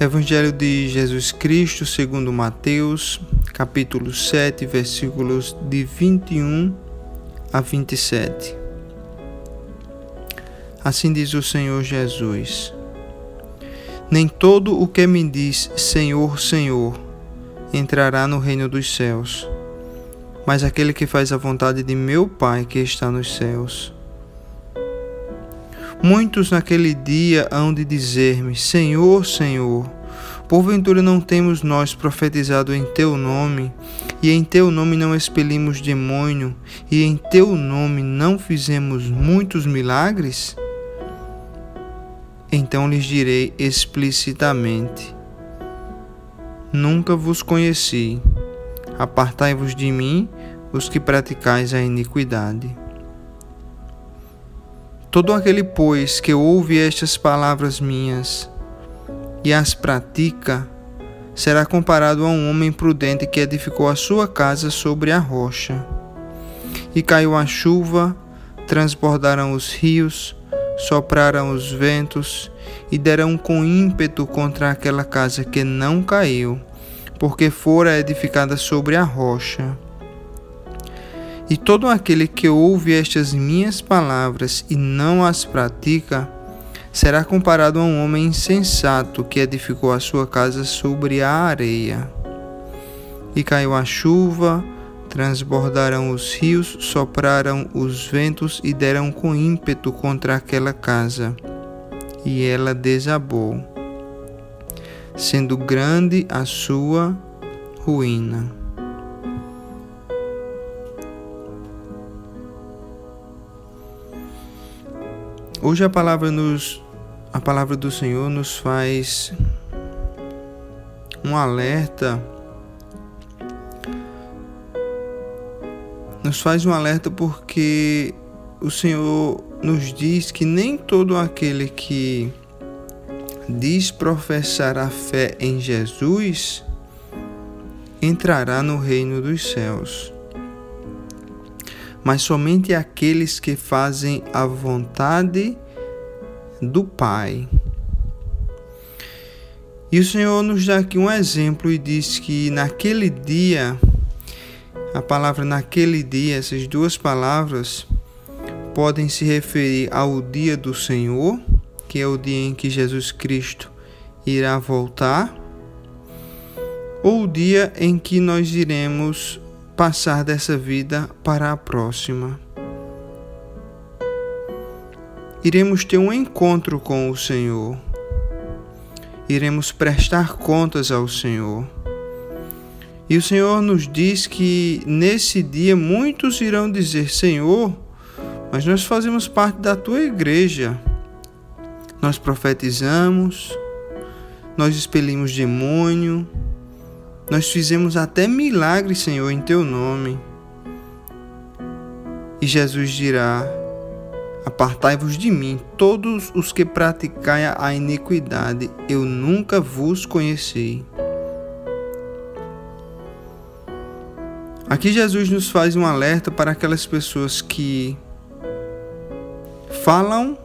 Evangelho de Jesus Cristo, segundo Mateus, capítulo 7, versículos de 21 a 27. Assim diz o Senhor Jesus: Nem todo o que me diz Senhor, Senhor entrará no reino dos céus, mas aquele que faz a vontade de meu Pai que está nos céus. Muitos naquele dia hão de dizer-me: Senhor, Senhor, porventura não temos nós profetizado em teu nome, e em teu nome não expelimos demônio, e em teu nome não fizemos muitos milagres? Então lhes direi explicitamente: Nunca vos conheci. Apartai-vos de mim, os que praticais a iniquidade. Todo aquele, pois, que ouve estas palavras minhas e as pratica, será comparado a um homem prudente que edificou a sua casa sobre a rocha. E caiu a chuva, transbordaram os rios, sopraram os ventos e deram com ímpeto contra aquela casa que não caiu, porque fora edificada sobre a rocha. E todo aquele que ouve estas minhas palavras e não as pratica, será comparado a um homem insensato que edificou a sua casa sobre a areia. E caiu a chuva, transbordaram os rios, sopraram os ventos e deram com ímpeto contra aquela casa. E ela desabou, sendo grande a sua ruína. Hoje a palavra nos a palavra do Senhor nos faz um alerta. Nos faz um alerta porque o Senhor nos diz que nem todo aquele que diz professar a fé em Jesus entrará no reino dos céus. Mas somente aqueles que fazem a vontade do Pai. E o Senhor nos dá aqui um exemplo e diz que naquele dia, a palavra naquele dia, essas duas palavras podem se referir ao dia do Senhor, que é o dia em que Jesus Cristo irá voltar, ou o dia em que nós iremos passar dessa vida para a próxima. Iremos ter um encontro com o Senhor. Iremos prestar contas ao Senhor. E o Senhor nos diz que nesse dia muitos irão dizer: Senhor, mas nós fazemos parte da tua igreja. Nós profetizamos, nós expelimos demônio, nós fizemos até milagres, Senhor, em teu nome. E Jesus dirá: Apartai-vos de mim, todos os que praticai a iniquidade, eu nunca vos conheci. Aqui Jesus nos faz um alerta para aquelas pessoas que falam,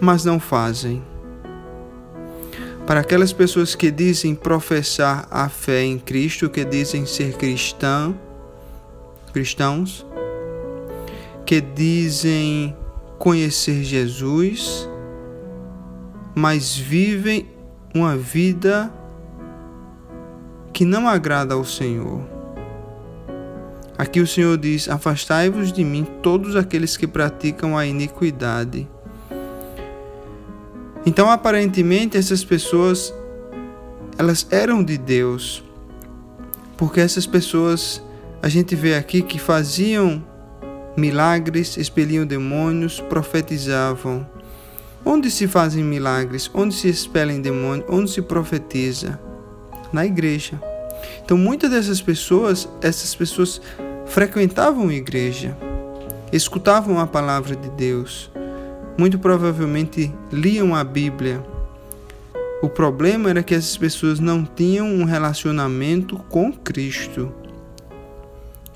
mas não fazem para aquelas pessoas que dizem professar a fé em Cristo, que dizem ser cristão, cristãos, que dizem conhecer Jesus, mas vivem uma vida que não agrada ao Senhor. Aqui o Senhor diz: Afastai-vos de mim todos aqueles que praticam a iniquidade então, aparentemente, essas pessoas elas eram de Deus, porque essas pessoas a gente vê aqui que faziam milagres, expeliam demônios, profetizavam. Onde se fazem milagres? Onde se expelem demônios? Onde se profetiza? Na igreja. Então, muitas dessas pessoas, essas pessoas frequentavam a igreja, escutavam a palavra de Deus, muito provavelmente liam a Bíblia. O problema era que essas pessoas não tinham um relacionamento com Cristo.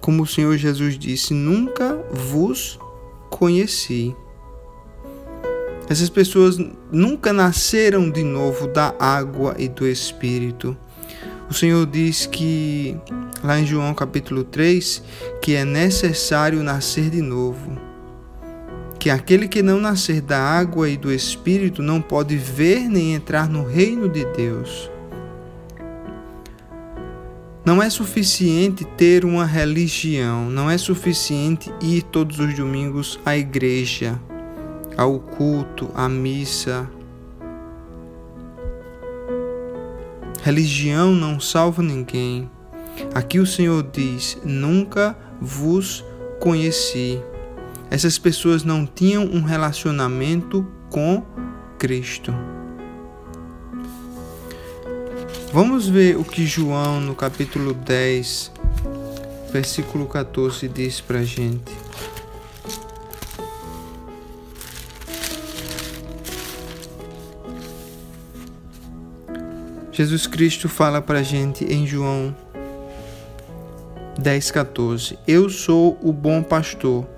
Como o Senhor Jesus disse: Nunca vos conheci. Essas pessoas nunca nasceram de novo da água e do Espírito. O Senhor diz que, lá em João capítulo 3, que é necessário nascer de novo. Que aquele que não nascer da água e do Espírito não pode ver nem entrar no reino de Deus. Não é suficiente ter uma religião, não é suficiente ir todos os domingos à igreja, ao culto, à missa, Religião não salva ninguém. Aqui o Senhor diz: Nunca vos conheci. Essas pessoas não tinham um relacionamento com Cristo. Vamos ver o que João, no capítulo 10, versículo 14, diz para gente. Jesus Cristo fala para gente em João 10,14: Eu sou o bom pastor,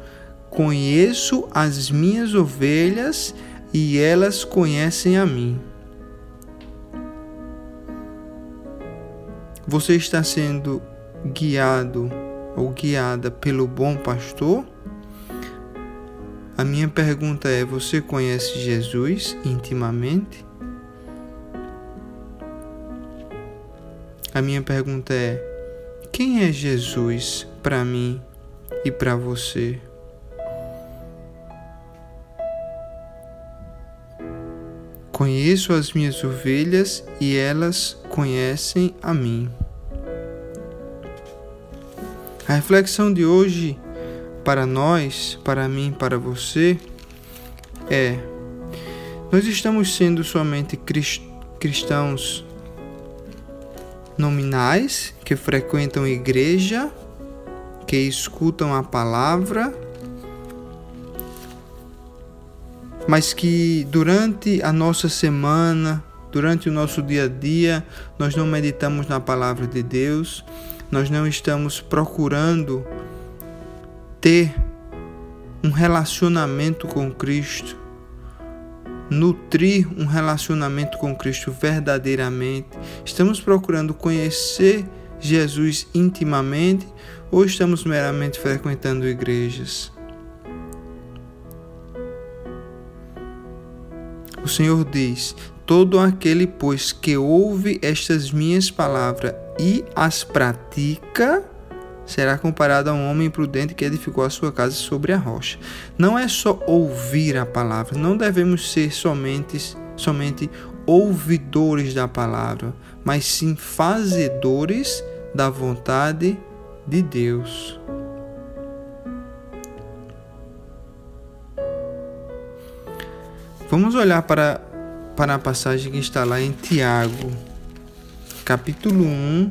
conheço as minhas ovelhas e elas conhecem a mim. Você está sendo guiado ou guiada pelo bom pastor? A minha pergunta é: você conhece Jesus intimamente? A minha pergunta é: quem é Jesus para mim e para você? Conheço as minhas ovelhas e elas conhecem a mim. A reflexão de hoje para nós, para mim, para você é: nós estamos sendo somente cristãos nominais que frequentam igreja, que escutam a palavra, mas que durante a nossa semana, durante o nosso dia a dia, nós não meditamos na palavra de Deus, nós não estamos procurando ter um relacionamento com Cristo nutrir um relacionamento com Cristo verdadeiramente? Estamos procurando conhecer Jesus intimamente ou estamos meramente frequentando igrejas? O Senhor diz: Todo aquele, pois, que ouve estas minhas palavras e as pratica, será comparado a um homem prudente que edificou a sua casa sobre a rocha. Não é só ouvir a palavra, não devemos ser somente, somente ouvidores da palavra, mas sim fazedores da vontade de Deus. Vamos olhar para, para a passagem que está lá em Tiago, capítulo 1,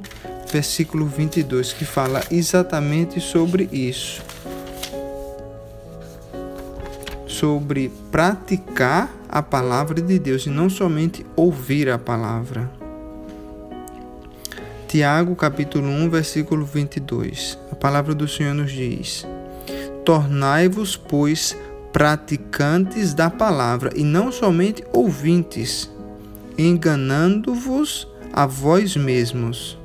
versículo 22, que fala exatamente sobre isso. Sobre praticar a palavra de Deus e não somente ouvir a palavra. Tiago, capítulo 1, versículo 22. A palavra do Senhor nos diz: Tornai-vos, pois, praticantes da palavra e não somente ouvintes, enganando-vos a vós mesmos.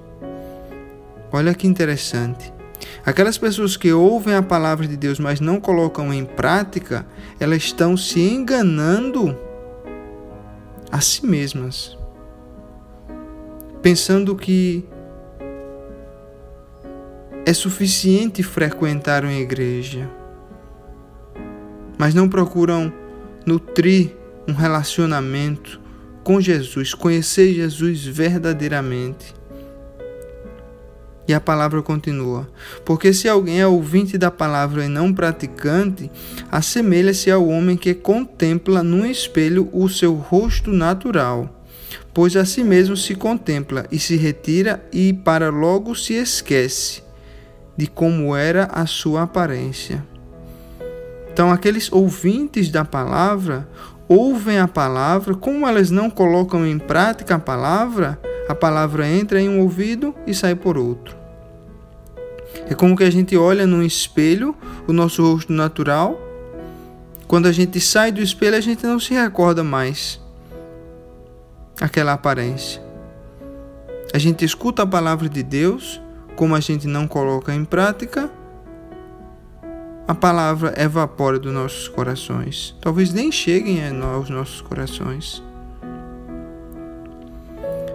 Olha que interessante. Aquelas pessoas que ouvem a palavra de Deus, mas não colocam em prática, elas estão se enganando a si mesmas. Pensando que é suficiente frequentar uma igreja, mas não procuram nutrir um relacionamento com Jesus, conhecer Jesus verdadeiramente. E a palavra continua: Porque se alguém é ouvinte da palavra e não praticante, assemelha-se ao homem que contempla num espelho o seu rosto natural, pois a si mesmo se contempla e se retira e para logo se esquece de como era a sua aparência. Então, aqueles ouvintes da palavra ouvem a palavra, como elas não colocam em prática a palavra, a palavra entra em um ouvido e sai por outro. É como que a gente olha num espelho o nosso rosto natural, Quando a gente sai do espelho, a gente não se recorda mais aquela aparência. A gente escuta a palavra de Deus, como a gente não coloca em prática, a palavra evapora dos nossos corações. Talvez nem cheguem aos nossos corações.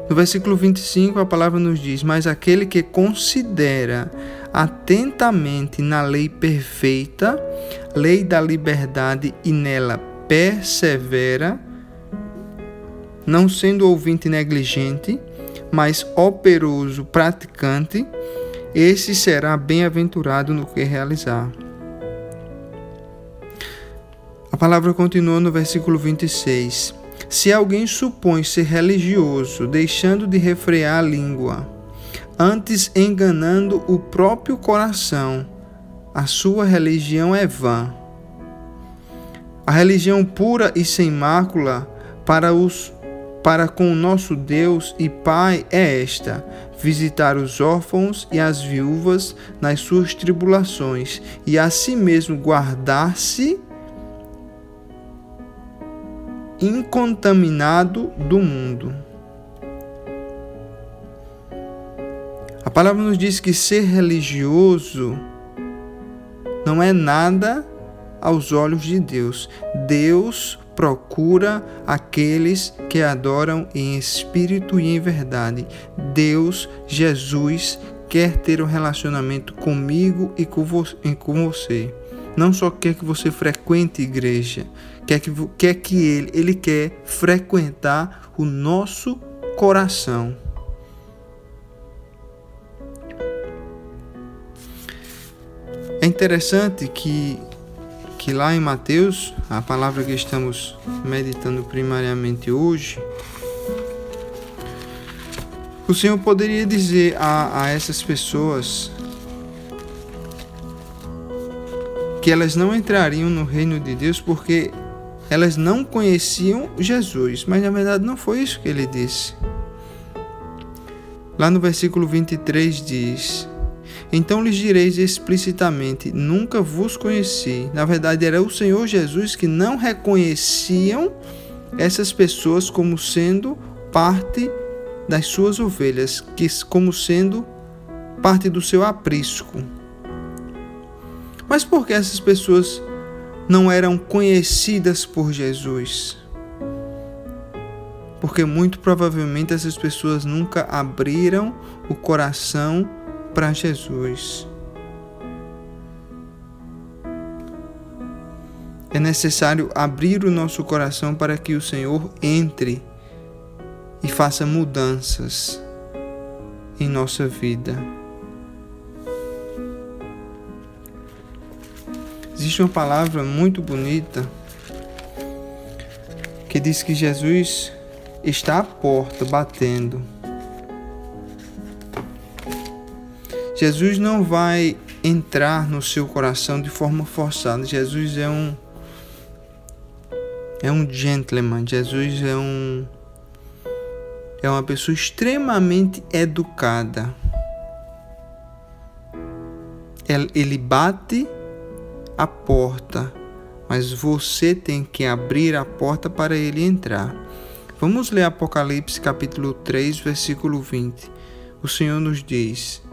No versículo 25, a palavra nos diz: Mas aquele que considera atentamente na lei perfeita, lei da liberdade, e nela persevera, não sendo ouvinte negligente, mas operoso praticante, esse será bem-aventurado no que realizar. Palavra continua no versículo 26. Se alguém supõe ser religioso, deixando de refrear a língua, antes enganando o próprio coração, a sua religião é vã. A religião pura e sem mácula para os para com o nosso Deus e Pai é esta: visitar os órfãos e as viúvas nas suas tribulações, e a si mesmo guardar-se incontaminado do mundo. A palavra nos diz que ser religioso não é nada aos olhos de Deus. Deus procura aqueles que adoram em espírito e em verdade. Deus, Jesus, quer ter um relacionamento comigo e com você. Não só quer que você frequente igreja, quer que, quer que ele, ele quer frequentar o nosso coração. É interessante que, que lá em Mateus, a palavra que estamos meditando primariamente hoje, o Senhor poderia dizer a, a essas pessoas que elas não entrariam no reino de Deus porque elas não conheciam Jesus, mas na verdade não foi isso que ele disse. Lá no versículo 23 diz: Então lhes direis explicitamente: Nunca vos conheci. Na verdade, era o Senhor Jesus que não reconheciam essas pessoas como sendo parte das suas ovelhas, que como sendo parte do seu aprisco. Mas por que essas pessoas não eram conhecidas por Jesus. Porque muito provavelmente essas pessoas nunca abriram o coração para Jesus. É necessário abrir o nosso coração para que o Senhor entre e faça mudanças em nossa vida. Existe uma palavra muito bonita que diz que Jesus está à porta batendo. Jesus não vai entrar no seu coração de forma forçada. Jesus é um é um gentleman. Jesus é um é uma pessoa extremamente educada. Ele bate a porta, mas você tem que abrir a porta para ele entrar. Vamos ler Apocalipse capítulo 3, versículo 20. O Senhor nos diz: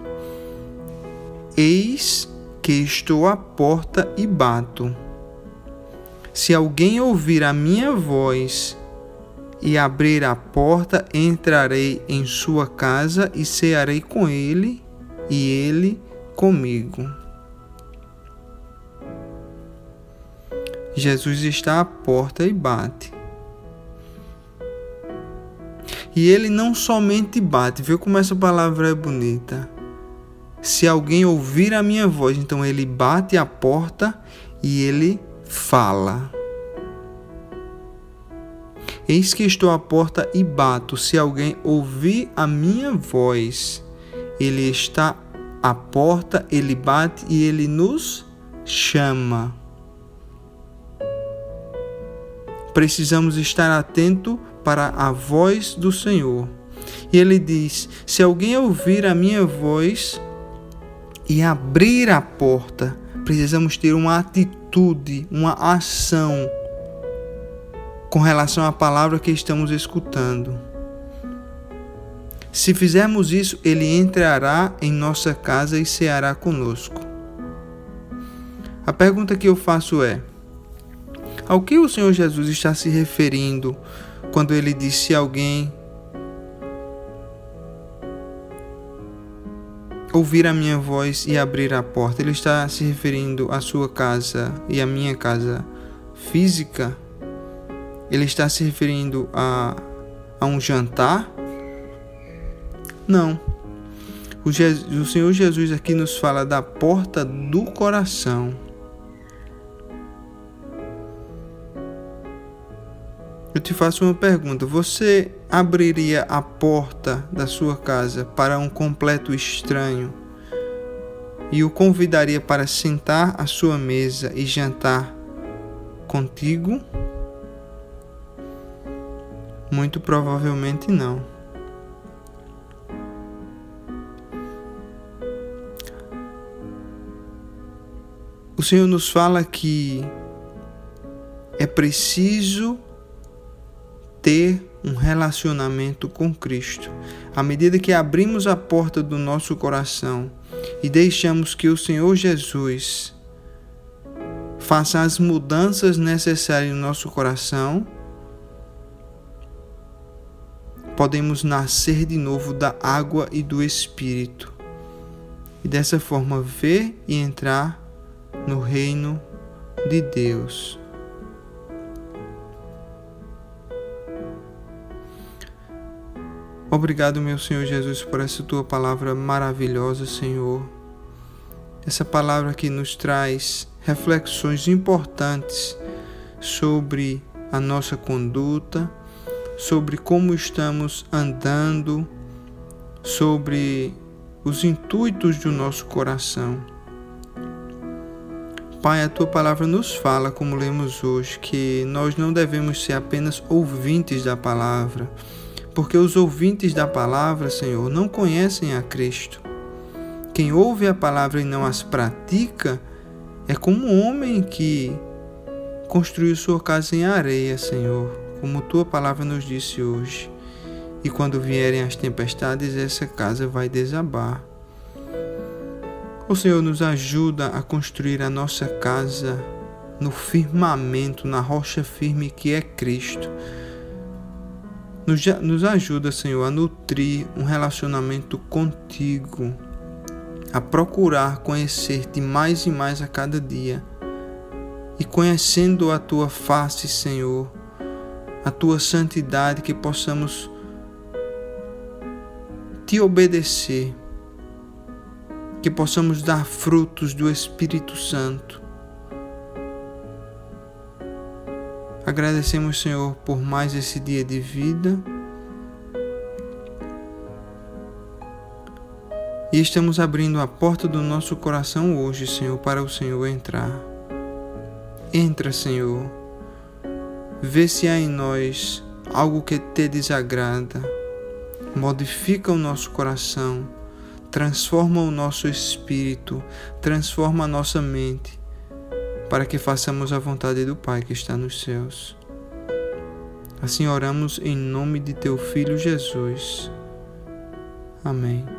Eis que estou à porta e bato. Se alguém ouvir a minha voz e abrir a porta, entrarei em sua casa e cearei com ele e ele comigo. Jesus está à porta e bate. E ele não somente bate, viu como essa palavra é bonita. Se alguém ouvir a minha voz, então ele bate a porta e ele fala. Eis que estou à porta e bato. Se alguém ouvir a minha voz, ele está à porta, ele bate e ele nos chama. Precisamos estar atento para a voz do Senhor. E ele diz: Se alguém ouvir a minha voz e abrir a porta, precisamos ter uma atitude, uma ação com relação à palavra que estamos escutando. Se fizermos isso, ele entrará em nossa casa e ceará conosco. A pergunta que eu faço é: ao que o Senhor Jesus está se referindo quando ele disse a alguém ouvir a minha voz e abrir a porta? Ele está se referindo à sua casa e à minha casa física? Ele está se referindo a, a um jantar? Não. O, Jesus, o Senhor Jesus aqui nos fala da porta do coração. Eu te faço uma pergunta: você abriria a porta da sua casa para um completo estranho e o convidaria para sentar à sua mesa e jantar contigo? Muito provavelmente não. O Senhor nos fala que é preciso ter um relacionamento com Cristo. À medida que abrimos a porta do nosso coração e deixamos que o Senhor Jesus faça as mudanças necessárias no nosso coração, podemos nascer de novo da água e do Espírito. E dessa forma ver e entrar no reino de Deus. Obrigado, meu Senhor Jesus, por essa tua palavra maravilhosa, Senhor. Essa palavra que nos traz reflexões importantes sobre a nossa conduta, sobre como estamos andando, sobre os intuitos do nosso coração. Pai, a tua palavra nos fala, como lemos hoje, que nós não devemos ser apenas ouvintes da palavra, porque os ouvintes da palavra, Senhor, não conhecem a Cristo. Quem ouve a palavra e não as pratica é como um homem que construiu sua casa em areia, Senhor como tua palavra nos disse hoje. E quando vierem as tempestades, essa casa vai desabar. O Senhor nos ajuda a construir a nossa casa no firmamento, na rocha firme que é Cristo. Nos, nos ajuda, Senhor, a nutrir um relacionamento contigo, a procurar conhecer-te mais e mais a cada dia. E conhecendo a tua face, Senhor, a tua santidade, que possamos te obedecer, que possamos dar frutos do Espírito Santo. Agradecemos, Senhor, por mais esse dia de vida. E estamos abrindo a porta do nosso coração hoje, Senhor, para o Senhor entrar. Entra, Senhor Vê se há em nós algo que te desagrada. Modifica o nosso coração, transforma o nosso espírito, transforma a nossa mente, para que façamos a vontade do Pai que está nos céus. Assim oramos em nome de teu Filho Jesus. Amém.